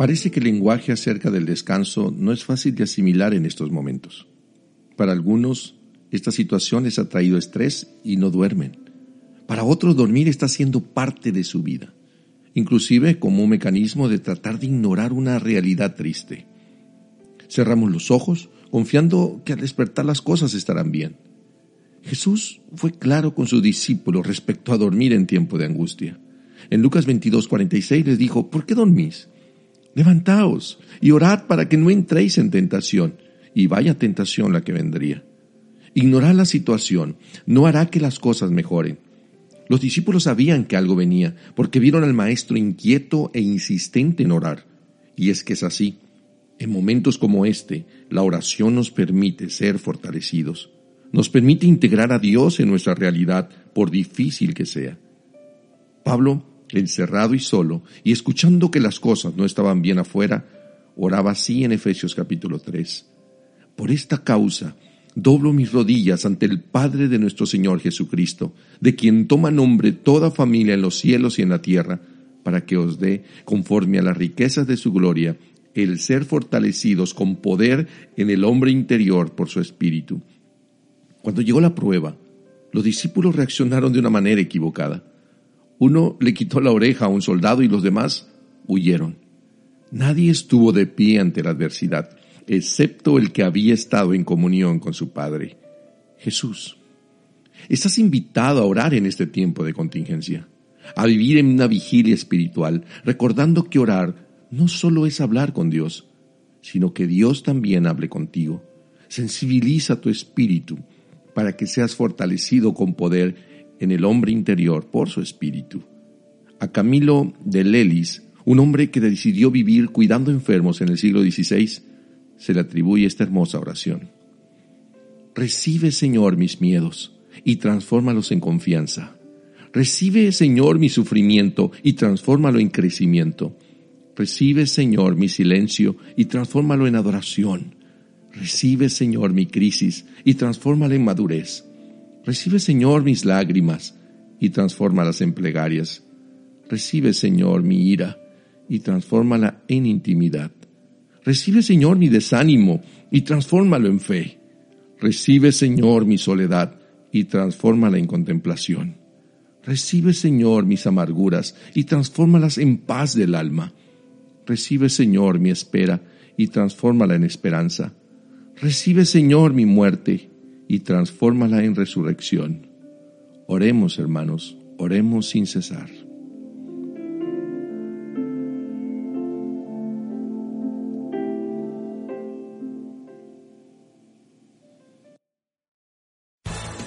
Parece que el lenguaje acerca del descanso no es fácil de asimilar en estos momentos. Para algunos, esta situación les ha traído estrés y no duermen. Para otros, dormir está siendo parte de su vida, inclusive como un mecanismo de tratar de ignorar una realidad triste. Cerramos los ojos, confiando que al despertar las cosas estarán bien. Jesús fue claro con sus discípulos respecto a dormir en tiempo de angustia. En Lucas 22, 46 les dijo, ¿por qué dormís? Levantaos y orad para que no entréis en tentación, y vaya tentación la que vendría. Ignorar la situación no hará que las cosas mejoren. Los discípulos sabían que algo venía, porque vieron al Maestro inquieto e insistente en orar. Y es que es así. En momentos como este, la oración nos permite ser fortalecidos. Nos permite integrar a Dios en nuestra realidad, por difícil que sea. Pablo encerrado y solo, y escuchando que las cosas no estaban bien afuera, oraba así en Efesios capítulo 3. Por esta causa, doblo mis rodillas ante el Padre de nuestro Señor Jesucristo, de quien toma nombre toda familia en los cielos y en la tierra, para que os dé, conforme a las riquezas de su gloria, el ser fortalecidos con poder en el hombre interior por su espíritu. Cuando llegó la prueba, los discípulos reaccionaron de una manera equivocada. Uno le quitó la oreja a un soldado y los demás huyeron. Nadie estuvo de pie ante la adversidad, excepto el que había estado en comunión con su Padre, Jesús. Estás invitado a orar en este tiempo de contingencia, a vivir en una vigilia espiritual, recordando que orar no solo es hablar con Dios, sino que Dios también hable contigo. Sensibiliza tu espíritu para que seas fortalecido con poder en el hombre interior por su espíritu. A Camilo de Lelis, un hombre que decidió vivir cuidando enfermos en el siglo XVI, se le atribuye esta hermosa oración. Recibe, Señor, mis miedos y transfórmalos en confianza. Recibe, Señor, mi sufrimiento y transfórmalo en crecimiento. Recibe, Señor, mi silencio y transfórmalo en adoración. Recibe, Señor, mi crisis y transfórmala en madurez. Recibe, Señor, mis lágrimas y transfórmalas en plegarias. Recibe, Señor, mi ira y transfórmala en intimidad. Recibe, Señor, mi desánimo y transfórmalo en fe. Recibe, Señor, mi soledad y transfórmala en contemplación. Recibe, Señor, mis amarguras y transfórmalas en paz del alma. Recibe, Señor, mi espera y transfórmala en esperanza. Recibe, Señor, mi muerte y transfórmala en resurrección. Oremos, hermanos, oremos sin cesar.